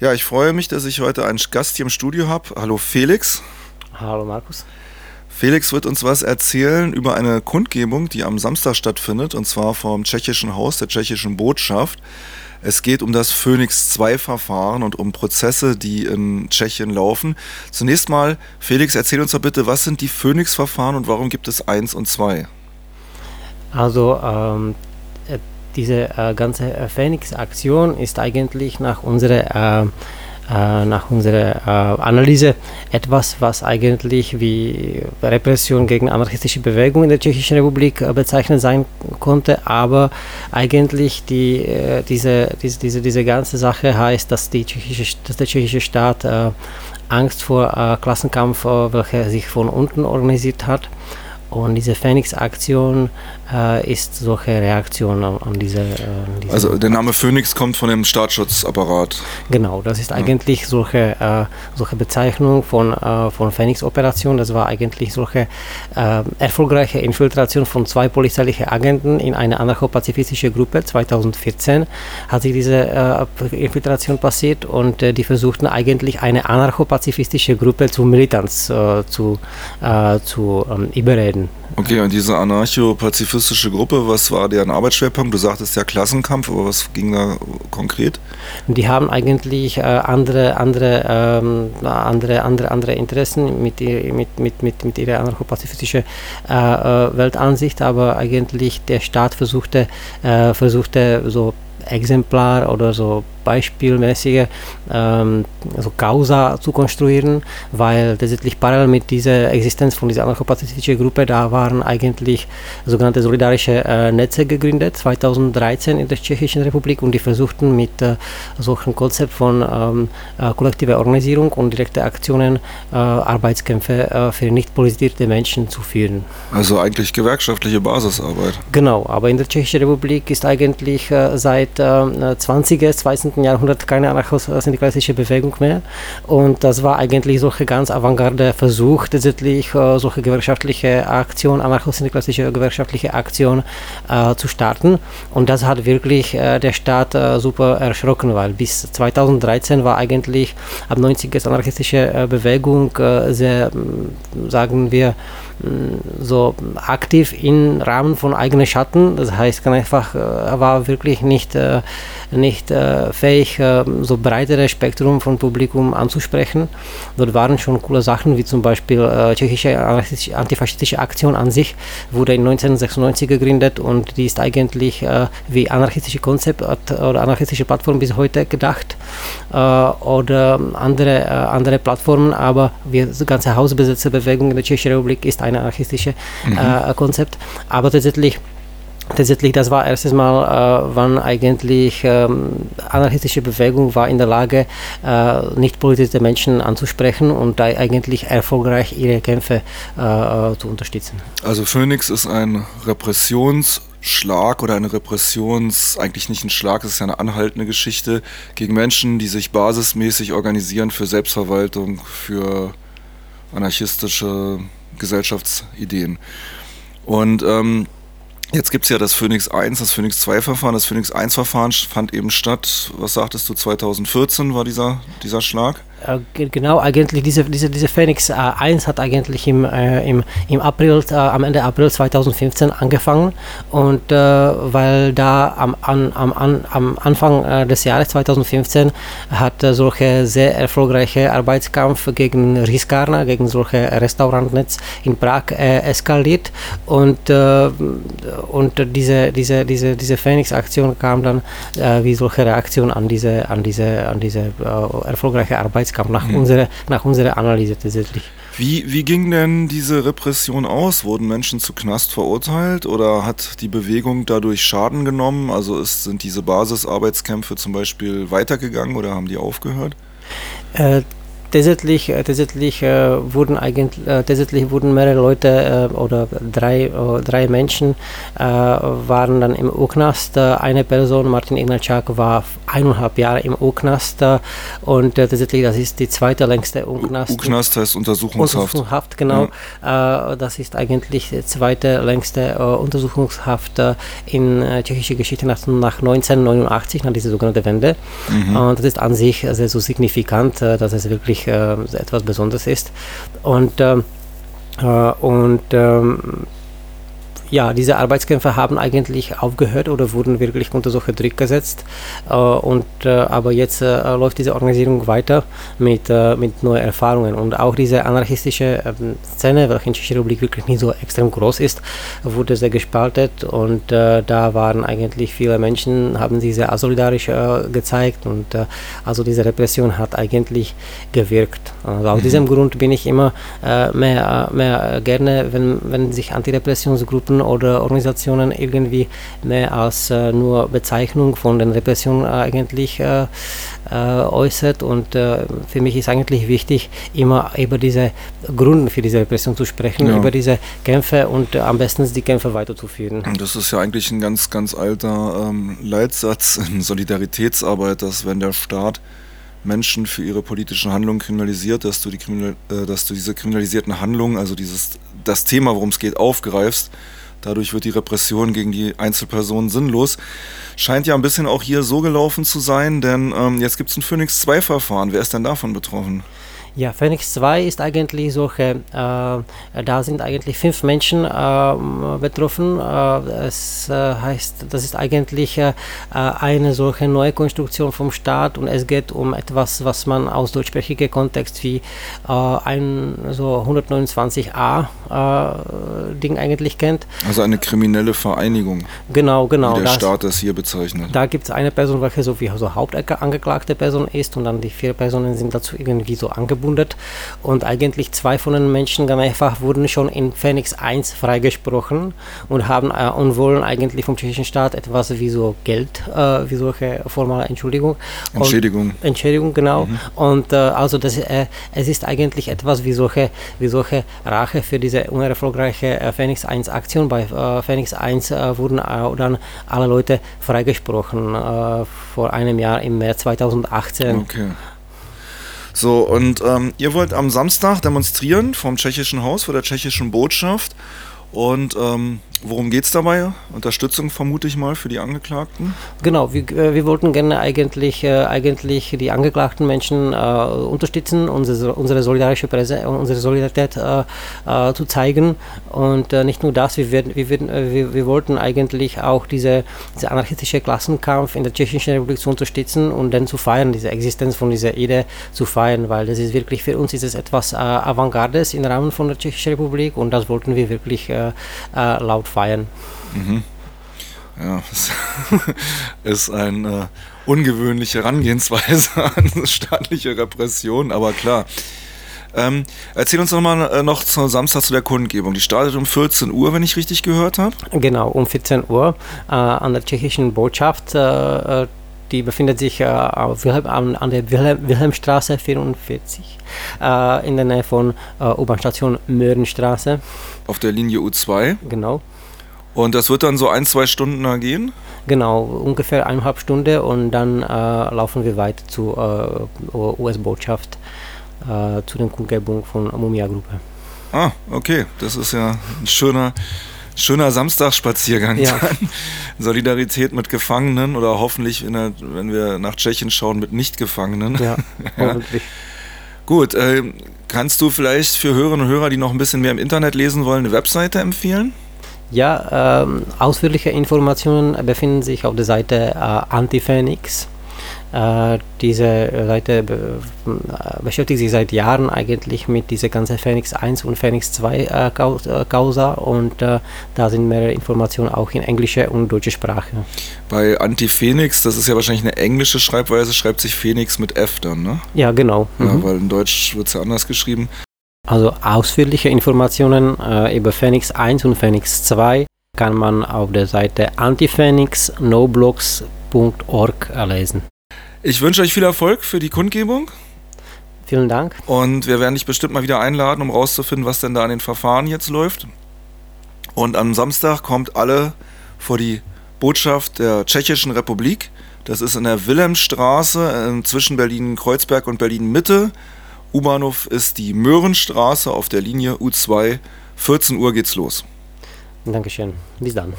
Ja, ich freue mich, dass ich heute einen Gast hier im Studio habe. Hallo Felix. Hallo Markus. Felix wird uns was erzählen über eine Kundgebung, die am Samstag stattfindet, und zwar vom Tschechischen Haus der Tschechischen Botschaft. Es geht um das Phoenix 2 Verfahren und um Prozesse, die in Tschechien laufen. Zunächst mal, Felix, erzähl uns doch bitte, was sind die Phoenix Verfahren und warum gibt es 1 und 2? Also ähm, diese äh, ganze äh, Phoenix-Aktion ist eigentlich nach unserer, äh, äh, nach unserer äh, Analyse etwas, was eigentlich wie Repression gegen anarchistische Bewegungen in der Tschechischen Republik äh, bezeichnet sein konnte, aber eigentlich die, diese, diese, diese, diese ganze Sache heißt, dass, die tschechische, dass der tschechische Staat Angst vor Klassenkampf, welcher sich von unten organisiert hat, und diese Phoenix-Aktion äh, ist solche Reaktion an, an diese, äh, Also der Name Phoenix kommt von dem Staatsschutzappararat. Genau, das ist eigentlich solche, äh, solche Bezeichnung von, äh, von Phoenix-Operation. Das war eigentlich solche äh, erfolgreiche Infiltration von zwei polizeilichen Agenten in eine anarcho-pazifistische Gruppe. 2014 hat sich diese äh, Infiltration passiert und die versuchten eigentlich eine anarcho-pazifistische Gruppe zu Militanz zu, zu ähm, überreden. Okay, und diese anarcho-pazifistische Gruppe, was war deren Arbeitsschwerpunkt? Du sagtest ja Klassenkampf, aber was ging da konkret? Die haben eigentlich äh, andere, andere, ähm, andere, andere, andere Interessen mit, mit, mit, mit, mit ihrer anarcho-pazifistischen äh, äh, Weltansicht, aber eigentlich der Staat versuchte, äh, versuchte so Exemplar oder so beispielmäßige ähm, also Causa zu konstruieren, weil tatsächlich parallel mit dieser Existenz von dieser anarchopazifistischen Gruppe, da waren eigentlich sogenannte solidarische äh, Netze gegründet, 2013 in der Tschechischen Republik und die versuchten mit äh, solchen Konzept von ähm, äh, kollektiver Organisierung und direkte Aktionen äh, Arbeitskämpfe äh, für nicht politisierte Menschen zu führen. Also eigentlich gewerkschaftliche Basisarbeit. Genau, aber in der Tschechischen Republik ist eigentlich äh, seit äh, 20. 20. Jahrhundert keine anarcho-syndikalistische Bewegung mehr. Und das war eigentlich solche ganz avantgarde Versuch, tatsächlich äh, solche gewerkschaftliche Aktion, anarcho-syndikalistische gewerkschaftliche Aktion äh, zu starten. Und das hat wirklich äh, der Staat äh, super erschrocken, weil bis 2013 war eigentlich ab 90 anarchistische äh, Bewegung äh, sehr, sagen wir, so aktiv im Rahmen von eigenen Schatten. Das heißt, kann einfach, er war wirklich nicht, nicht fähig, so breitere Spektrum von Publikum anzusprechen. Dort waren schon coole Sachen, wie zum Beispiel tschechische antifaschistische Aktion an sich, wurde in 1996 gegründet und die ist eigentlich wie anarchistische Konzept oder anarchistische Plattform bis heute gedacht oder andere, andere Plattformen, aber die ganze Hausbesetzerbewegung in der Tschechischen Republik ist eine anarchistische mhm. äh, Konzept. Aber tatsächlich Tatsächlich, das war erstes Mal, äh, wann eigentlich ähm, anarchistische Bewegung war in der Lage, äh, nicht politisierte Menschen anzusprechen und da eigentlich erfolgreich ihre Kämpfe äh, äh zu unterstützen. Also Phoenix ist ein Repressionsschlag oder eine Repressions, eigentlich nicht ein Schlag, es ist ja eine anhaltende Geschichte gegen Menschen, die sich basismäßig organisieren für Selbstverwaltung, für anarchistische Gesellschaftsideen. Und ähm, jetzt gibt es ja das Phoenix 1, das Phoenix 2 Verfahren. Das Phoenix 1 Verfahren fand eben statt, was sagtest du, 2014 war dieser, dieser Schlag? Äh, genau, eigentlich diese, diese, diese Phoenix äh, 1 hat eigentlich im, äh, im, im April, äh, am Ende April 2015 angefangen. Und äh, weil da am, an, am, am Anfang äh, des Jahres 2015 hat solche sehr erfolgreiche Arbeitskampf gegen Riskarna, gegen solche Restaurantnetz in Prag eskaliert. Und, und diese, diese, diese, diese Phoenix-Aktion kam dann wie solche Reaktion an diese, an diese, an diese erfolgreiche Arbeitskampf Arbeitskampf, nach, mhm. unserer, nach unserer Analyse tatsächlich. Wie, wie ging denn diese Repression aus? Wurden Menschen zu Knast verurteilt oder hat die Bewegung dadurch Schaden genommen? Also ist, sind diese Basisarbeitskämpfe zum Beispiel weitergegangen oder haben die aufgehört? Äh, tatsächlich, tatsächlich äh, wurden eigentlich äh, tatsächlich wurden mehrere Leute äh, oder drei, äh, drei Menschen äh, waren dann im U-Knast. eine Person, Martin Ignatschak, war eineinhalb Jahre im U-Knast und tatsächlich das ist die zweite längste U-Knast. U-Knast heißt Untersuchungshaft. Untersuchungshaft, genau. Ja. das ist eigentlich die zweite längste Untersuchungshaft in tschechischer Geschichte nach, nach 1989, nach dieser sogenannten Wende. Mhm. Und das ist an sich sehr so signifikant, dass es wirklich wirklich äh, etwas Besonderes ist. Und, ähm, äh, und ähm, ja, diese Arbeitskämpfe haben eigentlich aufgehört oder wurden wirklich unter solche Druck gesetzt. Äh, und, äh, aber jetzt äh, läuft diese Organisierung weiter mit, äh, mit neuen Erfahrungen. Und auch diese anarchistische ähm, Szene, welche in Tschechischer Republik wirklich nicht so extrem groß ist, wurde sehr gespaltet. Und äh, da waren eigentlich viele Menschen, haben sich sehr asolidarisch äh, gezeigt. Und also diese Repression hat eigentlich gewirkt. Also aus mhm. diesem Grund bin ich immer mehr, mehr gerne, wenn, wenn sich Antirepressionsgruppen oder Organisationen irgendwie mehr als äh, nur Bezeichnung von den Repressionen eigentlich äh, äh, äußert. Und äh, für mich ist eigentlich wichtig, immer über diese Gründe für diese Repression zu sprechen, ja. über diese Kämpfe und am besten die Kämpfe weiterzuführen. Das ist ja eigentlich ein ganz, ganz alter ähm, Leitsatz in Solidaritätsarbeit, dass wenn der Staat Menschen für ihre politischen Handlungen kriminalisiert, dass du, die Kriminal äh, dass du diese kriminalisierten Handlungen, also dieses, das Thema, worum es geht, aufgreifst Dadurch wird die Repression gegen die Einzelpersonen sinnlos. Scheint ja ein bisschen auch hier so gelaufen zu sein, denn ähm, jetzt gibt es ein Phoenix 2-Verfahren. Wer ist denn davon betroffen? Ja, Phoenix 2 ist eigentlich solche, äh, da sind eigentlich fünf Menschen äh, betroffen. Äh, es äh, heißt, das ist eigentlich äh, eine solche neue Konstruktion vom Staat und es geht um etwas, was man aus deutschsprachigen Kontext wie äh, ein so 129a Ding eigentlich kennt. Also eine kriminelle Vereinigung. Genau, genau. Wie der das, Staat das hier bezeichnet. Da gibt es eine Person, welche so wie so Hauptangeklagte Person ist und dann die vier Personen sind dazu irgendwie so angebunden gebundet und eigentlich zwei von den Menschen ganz einfach wurden schon in Phoenix 1 freigesprochen und haben äh, und wollen eigentlich vom tschechischen Staat etwas wie so Geld, äh, wie solche formale Entschuldigung. Entschädigung. Und, Entschädigung, genau. Mhm. Und äh, also das, äh, es ist eigentlich etwas wie solche, wie solche Rache für diese unerfolgreiche äh, Phoenix 1 Aktion. Bei äh, Phoenix 1 wurden dann alle Leute freigesprochen vor einem Jahr im März 2018. Okay. So, und ähm, ihr wollt am Samstag demonstrieren vom tschechischen Haus, vor der tschechischen Botschaft. Und ähm, worum geht es dabei? Unterstützung vermute ich mal für die Angeklagten? Genau, wir, äh, wir wollten gerne eigentlich, äh, eigentlich die angeklagten Menschen äh, unterstützen, unsere, unsere solidarische Presse, unsere Solidarität äh, äh zu zeigen. Und äh, nicht nur das, wir, werden, wir, werden, wir, wir, wollten eigentlich auch diese, diese anarchistische Klassenkampf in der Tschechischen Republik zu unterstützen und dann zu feiern, diese Existenz von dieser Idee zu feiern, weil das ist wirklich für uns ist es etwas Avantgardes im Rahmen von der Tschechischen Republik und das wollten wir wirklich laut feiern. Mhm. Ja, das ist eine äh, ungewöhnliche Herangehensweise an staatliche Repression, aber klar. Ähm, erzähl uns doch mal äh, noch zum Samstag zu der Kundgebung. Die startet um 14 Uhr, wenn ich richtig gehört habe. Genau, um 14 Uhr äh, an der tschechischen Botschaft. Äh, äh die befindet sich äh, Wilhelm, an, an, der Wilhelm, Wilhelmstraße 44 äh, in der Nähe von U-Bahn-Station Möhrenstraße. Auf der Linie U2? Genau. Und das wird dann so ein, zwei Stunden da gehen? Genau, ungefähr eineinhalb Stunden und dann äh, laufen wir weiter zur äh, US-Botschaft, äh, zu den Kundgebungen von Mumia-Gruppe. Ah, okay, das ist ja ein schöner, schöner Samstagsspaziergang. Ja. Solidarität mit Gefangenen oder hoffentlich, der, wenn wir nach Tschechien schauen, mit Nicht-Gefangenen. Ja, hoffentlich. Gut, äh, kannst du vielleicht für Hörerinnen und Hörer, die noch ein bisschen mehr im Internet lesen wollen, eine Webseite empfehlen? Ja, ähm, ausführliche Informationen befinden sich auf der Seite äh, Anti-Phoenix. Äh, diese Seite be äh, beschäftigt sich seit Jahren eigentlich mit dieser ganzen Phoenix 1 und Phoenix 2 äh, äh, Causa und äh, da sind mehrere Informationen auch in englischer und deutscher Sprache. Bei Anti-Phoenix, das ist ja wahrscheinlich eine englische Schreibweise, schreibt sich Phoenix mit F dann, ne? Ja, genau. Ja, mhm. weil in Deutsch wird es ja anders geschrieben. Also ausführliche Informationen äh, über Phoenix 1 und Phoenix 2 kann man auf der Seite antiphoenixnoblogs.org lesen. Ich wünsche euch viel Erfolg für die Kundgebung. Vielen Dank. Und wir werden dich bestimmt mal wieder einladen, um rauszufinden, was denn da an den Verfahren jetzt läuft. Und am Samstag kommt alle vor die Botschaft der Tschechischen Republik. Das ist in der Wilhelmstraße äh, zwischen Berlin-Kreuzberg und Berlin-Mitte. U-Bahnhof ist die Möhrenstraße auf der Linie U2. 14 Uhr geht's los. Dankeschön. Bis dann.